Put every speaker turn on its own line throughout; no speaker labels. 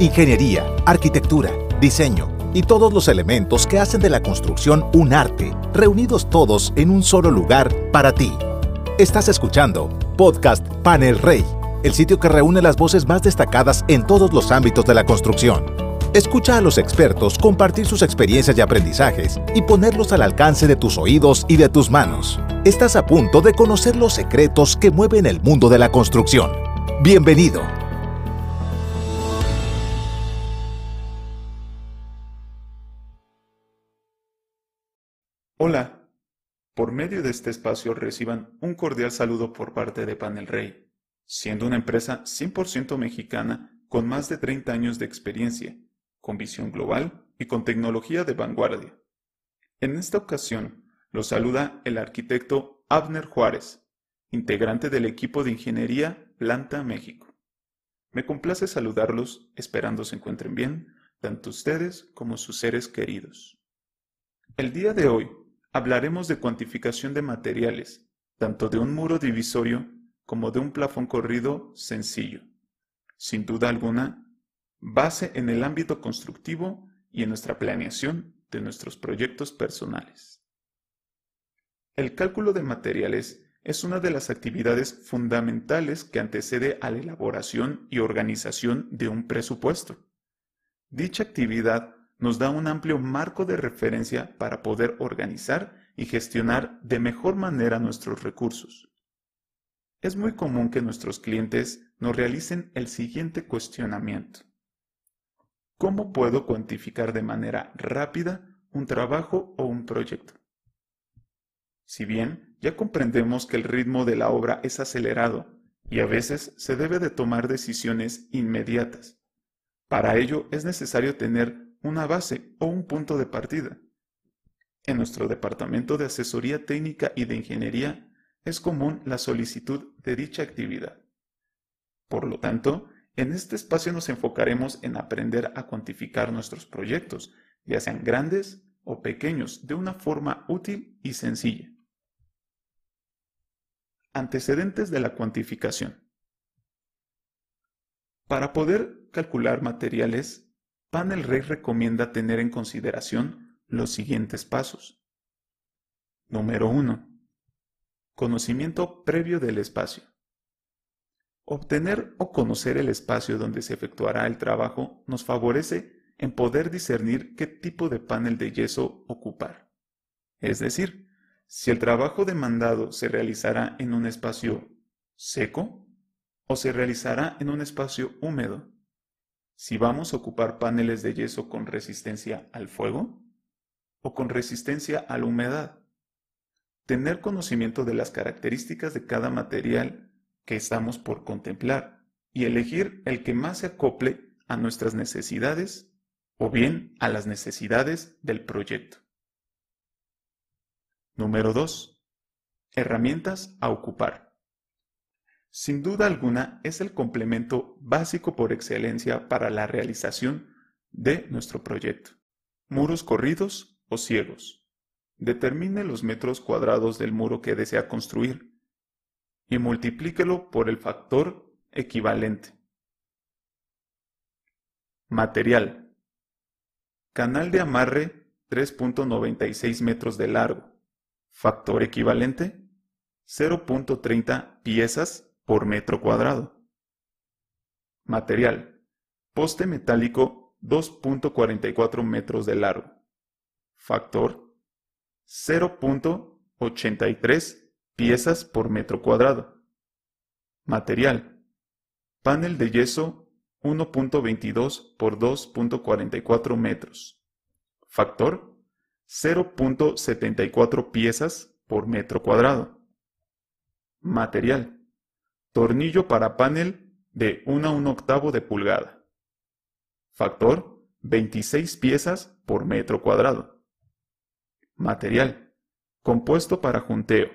Ingeniería, arquitectura, diseño y todos los elementos que hacen de la construcción un arte, reunidos todos en un solo lugar para ti. Estás escuchando Podcast Panel Rey, el sitio que reúne las voces más destacadas en todos los ámbitos de la construcción. Escucha a los expertos compartir sus experiencias y aprendizajes y ponerlos al alcance de tus oídos y de tus manos. Estás a punto de conocer los secretos que mueven el mundo de la construcción. Bienvenido.
Hola. Por medio de este espacio reciban un cordial saludo por parte de Panel Rey, siendo una empresa 100% mexicana con más de 30 años de experiencia, con visión global y con tecnología de vanguardia. En esta ocasión, los saluda el arquitecto Abner Juárez, integrante del equipo de Ingeniería Planta México. Me complace saludarlos esperando se encuentren bien, tanto ustedes como sus seres queridos. El día de hoy hablaremos de cuantificación de materiales, tanto de un muro divisorio como de un plafón corrido sencillo. Sin duda alguna, base en el ámbito constructivo y en nuestra planeación de nuestros proyectos personales. El cálculo de materiales es una de las actividades fundamentales que antecede a la elaboración y organización de un presupuesto. Dicha actividad nos da un amplio marco de referencia para poder organizar y gestionar de mejor manera nuestros recursos. Es muy común que nuestros clientes nos realicen el siguiente cuestionamiento. ¿Cómo puedo cuantificar de manera rápida un trabajo o un proyecto? Si bien ya comprendemos que el ritmo de la obra es acelerado y a veces se debe de tomar decisiones inmediatas, para ello es necesario tener una base o un punto de partida. En nuestro departamento de asesoría técnica y de ingeniería es común la solicitud de dicha actividad. Por lo tanto, en este espacio nos enfocaremos en aprender a cuantificar nuestros proyectos, ya sean grandes o pequeños, de una forma útil y sencilla. Antecedentes de la cuantificación. Para poder calcular materiales Panel Rey recomienda tener en consideración los siguientes pasos. Número 1. Conocimiento previo del espacio. Obtener o conocer el espacio donde se efectuará el trabajo nos favorece en poder discernir qué tipo de panel de yeso ocupar. Es decir, si el trabajo demandado se realizará en un espacio seco o se realizará en un espacio húmedo si vamos a ocupar paneles de yeso con resistencia al fuego o con resistencia a la humedad. Tener conocimiento de las características de cada material que estamos por contemplar y elegir el que más se acople a nuestras necesidades o bien a las necesidades del proyecto. Número 2. Herramientas a ocupar. Sin duda alguna es el complemento básico por excelencia para la realización de nuestro proyecto. Muros corridos o ciegos. Determine los metros cuadrados del muro que desea construir y multiplíquelo por el factor equivalente. Material. Canal de amarre 3.96 metros de largo. Factor equivalente 0.30 piezas por metro cuadrado. Material. Poste metálico 2.44 metros de largo. Factor 0.83 piezas por metro cuadrado. Material. Panel de yeso 1.22 por 2.44 metros. Factor 0.74 piezas por metro cuadrado. Material Tornillo para panel de 1 a 1 octavo de pulgada. Factor 26 piezas por metro cuadrado. Material. Compuesto para junteo.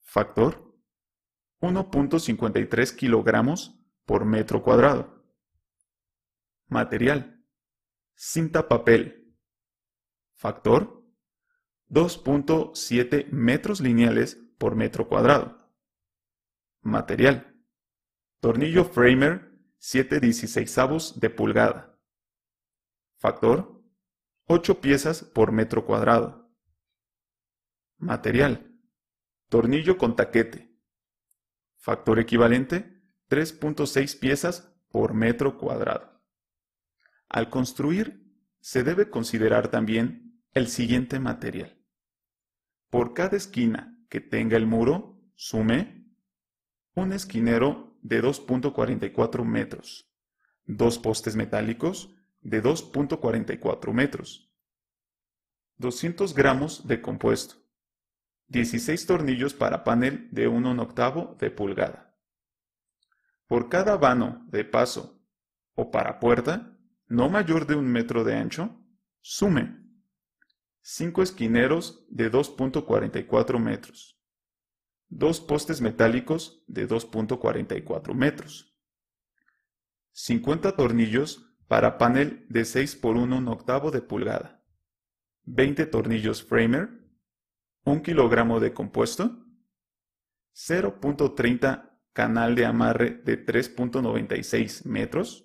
Factor 1.53 kilogramos por metro cuadrado. Material. Cinta papel. Factor 2.7 metros lineales por metro cuadrado. Material. Tornillo framer 7 dieciséisavos de pulgada. Factor 8 piezas por metro cuadrado. Material. Tornillo con taquete. Factor equivalente 3.6 piezas por metro cuadrado. Al construir, se debe considerar también el siguiente material. Por cada esquina que tenga el muro, sume un esquinero de 2.44 metros, dos postes metálicos de 2.44 metros, 200 gramos de compuesto, 16 tornillos para panel de 1 octavo de pulgada. Por cada vano de paso o para puerta, no mayor de un metro de ancho, sume 5 esquineros de 2.44 metros, dos postes metálicos de 2.44 metros, 50 tornillos para panel de 6 por 1 octavo de pulgada, 20 tornillos framer, 1 kilogramo de compuesto, 0.30 canal de amarre de 3.96 metros.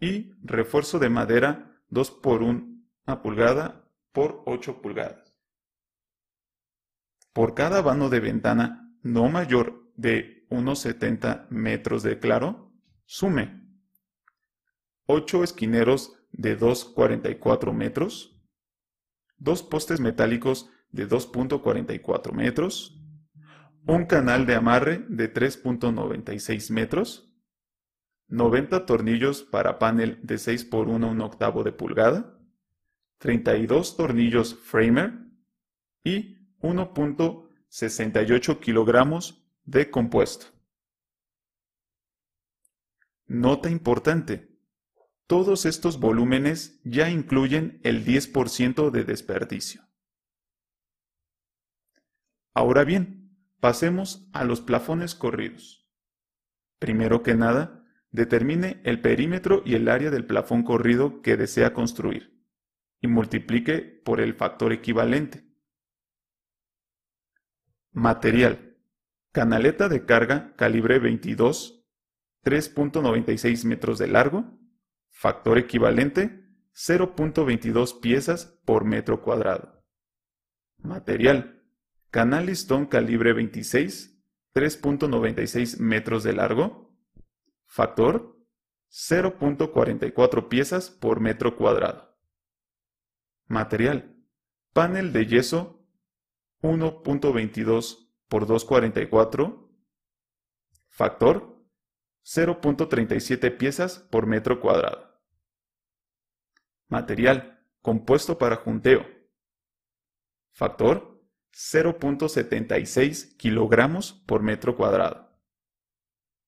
y refuerzo de madera 2 por 1 pulgada por 8 pulgadas. Por cada vano de ventana no mayor de unos 70 metros de claro, sume. 8 esquineros de 2,44 metros, dos postes metálicos de 2.44 metros, un canal de amarre de 3.96 metros, 90 tornillos para panel de 6 por 1 un octavo de pulgada, 32 tornillos framer. Y 1.68 kilogramos de compuesto. Nota importante. Todos estos volúmenes ya incluyen el 10% de desperdicio. Ahora bien, pasemos a los plafones corridos. Primero que nada, determine el perímetro y el área del plafón corrido que desea construir y multiplique por el factor equivalente. Material. Canaleta de carga calibre 22, 3.96 metros de largo, factor equivalente 0.22 piezas por metro cuadrado. Material. Canal listón calibre 26, 3.96 metros de largo, factor 0.44 piezas por metro cuadrado. Material. Panel de yeso 1.22 por 2.44. Factor 0.37 piezas por metro cuadrado. Material. Compuesto para junteo. Factor 0.76 kilogramos por metro cuadrado.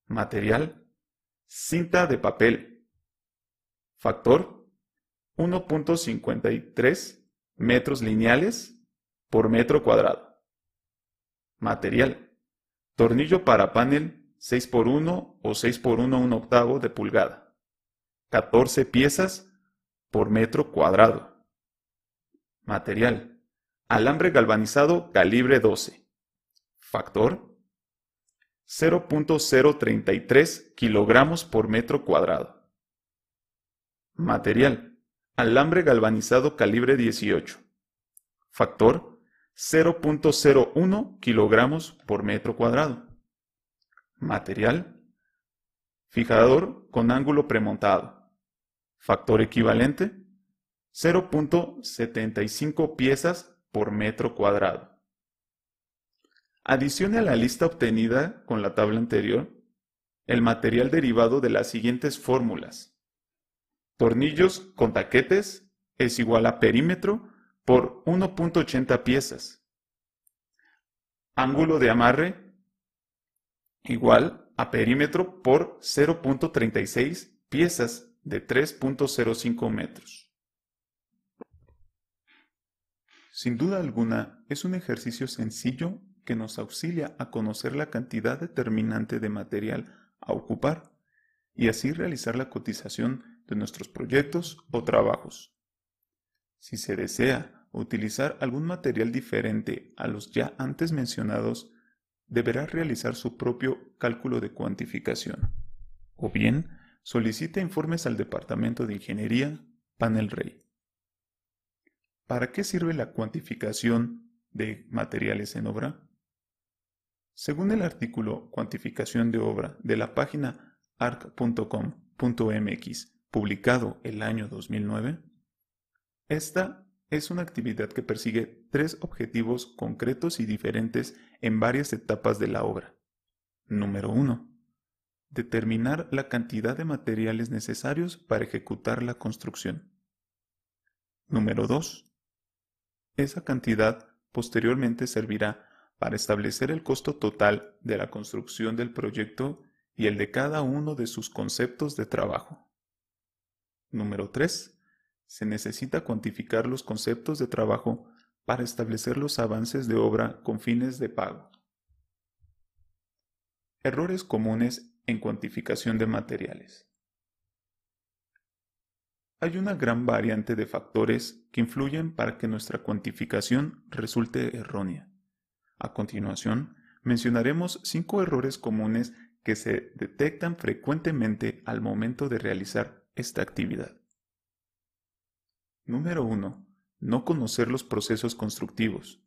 Material. Cinta de papel. Factor 1.53 metros lineales por metro cuadrado. Material. Tornillo para panel 6 x 1 o 6 x 1 1 octavo de pulgada. 14 piezas por metro cuadrado. Material. Alambre galvanizado calibre 12. Factor. 0.033 kilogramos por metro cuadrado. Material Alambre galvanizado calibre 18. Factor 0.01 kilogramos por metro cuadrado. Material. Fijador con ángulo premontado. Factor equivalente 0.75 piezas por metro cuadrado. Adicione a la lista obtenida con la tabla anterior el material derivado de las siguientes fórmulas Tornillos con taquetes es igual a perímetro por 1.80 piezas. Ángulo de amarre igual a perímetro por 0.36 piezas de 3.05 metros. Sin duda alguna, es un ejercicio sencillo que nos auxilia a conocer la cantidad determinante de material a ocupar y así realizar la cotización de nuestros proyectos o trabajos. Si se desea utilizar algún material diferente a los ya antes mencionados, deberá realizar su propio cálculo de cuantificación. o bien solicite informes al Departamento de Ingeniería Panel Rey. ¿Para qué sirve la cuantificación de materiales en obra? Según el artículo Cuantificación de obra de la página arc.com.mx, publicado el año 2009, esta es una actividad que persigue tres objetivos concretos y diferentes en varias etapas de la obra. Número 1. Determinar la cantidad de materiales necesarios para ejecutar la construcción. Número 2. Esa cantidad posteriormente servirá para establecer el costo total de la construcción del proyecto y el de cada uno de sus conceptos de trabajo. Número 3. Se necesita cuantificar los conceptos de trabajo para establecer los avances de obra con fines de pago. Errores comunes en cuantificación de materiales. Hay una gran variante de factores que influyen para que nuestra cuantificación resulte errónea. A continuación, mencionaremos cinco errores comunes que se detectan frecuentemente al momento de realizar esta actividad. Número 1. No conocer los procesos constructivos.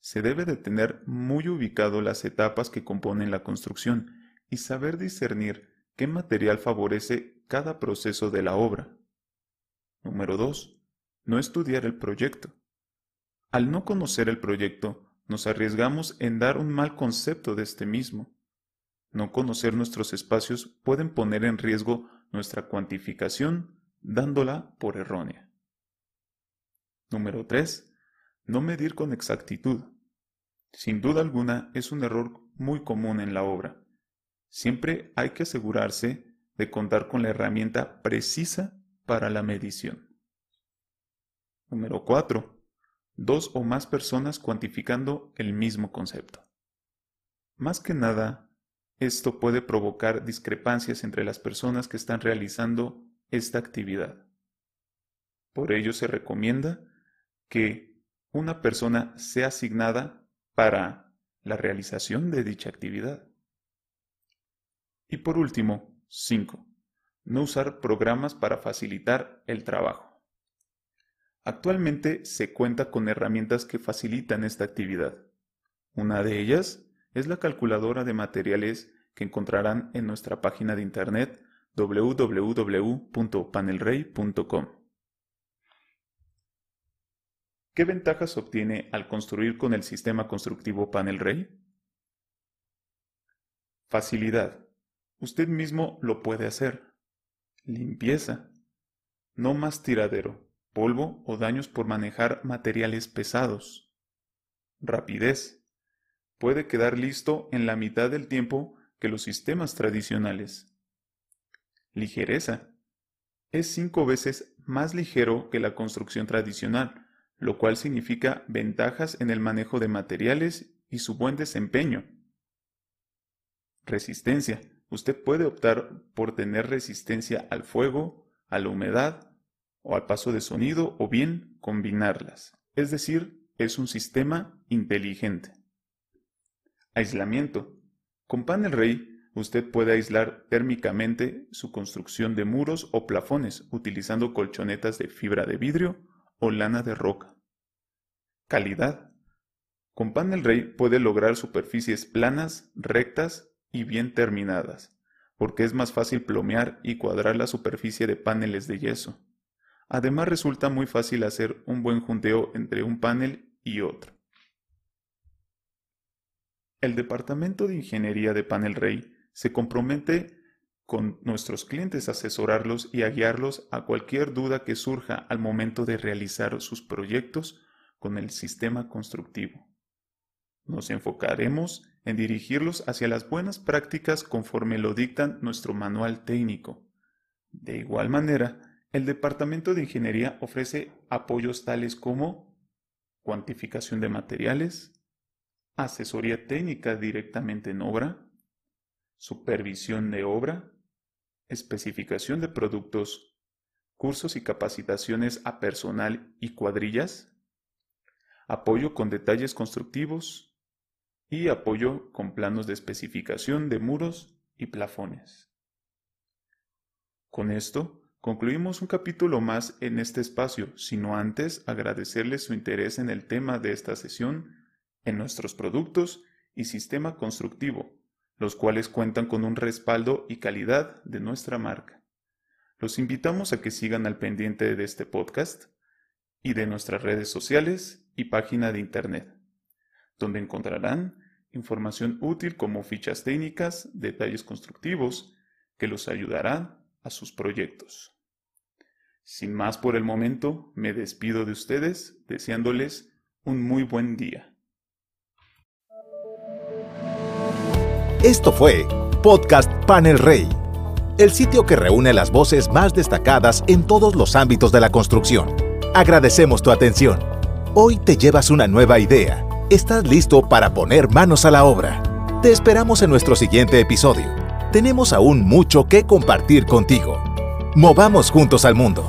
Se debe de tener muy ubicado las etapas que componen la construcción y saber discernir qué material favorece cada proceso de la obra. Número 2. No estudiar el proyecto. Al no conocer el proyecto, nos arriesgamos en dar un mal concepto de este mismo. No conocer nuestros espacios pueden poner en riesgo nuestra cuantificación dándola por errónea. Número 3. No medir con exactitud. Sin duda alguna es un error muy común en la obra. Siempre hay que asegurarse de contar con la herramienta precisa para la medición. Número 4 dos o más personas cuantificando el mismo concepto. Más que nada, esto puede provocar discrepancias entre las personas que están realizando esta actividad. Por ello se recomienda que una persona sea asignada para la realización de dicha actividad. Y por último, 5. No usar programas para facilitar el trabajo. Actualmente se cuenta con herramientas que facilitan esta actividad. Una de ellas es la calculadora de materiales que encontrarán en nuestra página de internet www.panelrey.com. ¿Qué ventajas obtiene al construir con el sistema constructivo PanelRay? Facilidad. Usted mismo lo puede hacer. Limpieza. No más tiradero polvo o daños por manejar materiales pesados. Rapidez. Puede quedar listo en la mitad del tiempo que los sistemas tradicionales. Ligereza. Es cinco veces más ligero que la construcción tradicional, lo cual significa ventajas en el manejo de materiales y su buen desempeño. Resistencia. Usted puede optar por tener resistencia al fuego, a la humedad o al paso de sonido o bien combinarlas. Es decir, es un sistema inteligente. Aislamiento. Con Panel Rey, usted puede aislar térmicamente su construcción de muros o plafones utilizando colchonetas de fibra de vidrio o lana de roca. Calidad. Con Panel Rey puede lograr superficies planas, rectas y bien terminadas, porque es más fácil plomear y cuadrar la superficie de paneles de yeso. Además resulta muy fácil hacer un buen junteo entre un panel y otro. El Departamento de Ingeniería de Panel Rey se compromete con nuestros clientes asesorarlos y a guiarlos a cualquier duda que surja al momento de realizar sus proyectos con el sistema constructivo. Nos enfocaremos en dirigirlos hacia las buenas prácticas conforme lo dictan nuestro manual técnico. De igual manera, el Departamento de Ingeniería ofrece apoyos tales como cuantificación de materiales, asesoría técnica directamente en obra, supervisión de obra, especificación de productos, cursos y capacitaciones a personal y cuadrillas, apoyo con detalles constructivos y apoyo con planos de especificación de muros y plafones. Con esto, concluimos un capítulo más en este espacio, sino antes agradecerles su interés en el tema de esta sesión, en nuestros productos y sistema constructivo, los cuales cuentan con un respaldo y calidad de nuestra marca. Los invitamos a que sigan al pendiente de este podcast y de nuestras redes sociales y página de internet, donde encontrarán información útil como fichas técnicas, detalles constructivos, que los ayudarán a sus proyectos. Sin más por el momento, me despido de ustedes deseándoles un muy buen día.
Esto fue Podcast Panel Rey, el sitio que reúne las voces más destacadas en todos los ámbitos de la construcción. Agradecemos tu atención. Hoy te llevas una nueva idea. Estás listo para poner manos a la obra. Te esperamos en nuestro siguiente episodio. Tenemos aún mucho que compartir contigo. Movamos juntos al mundo.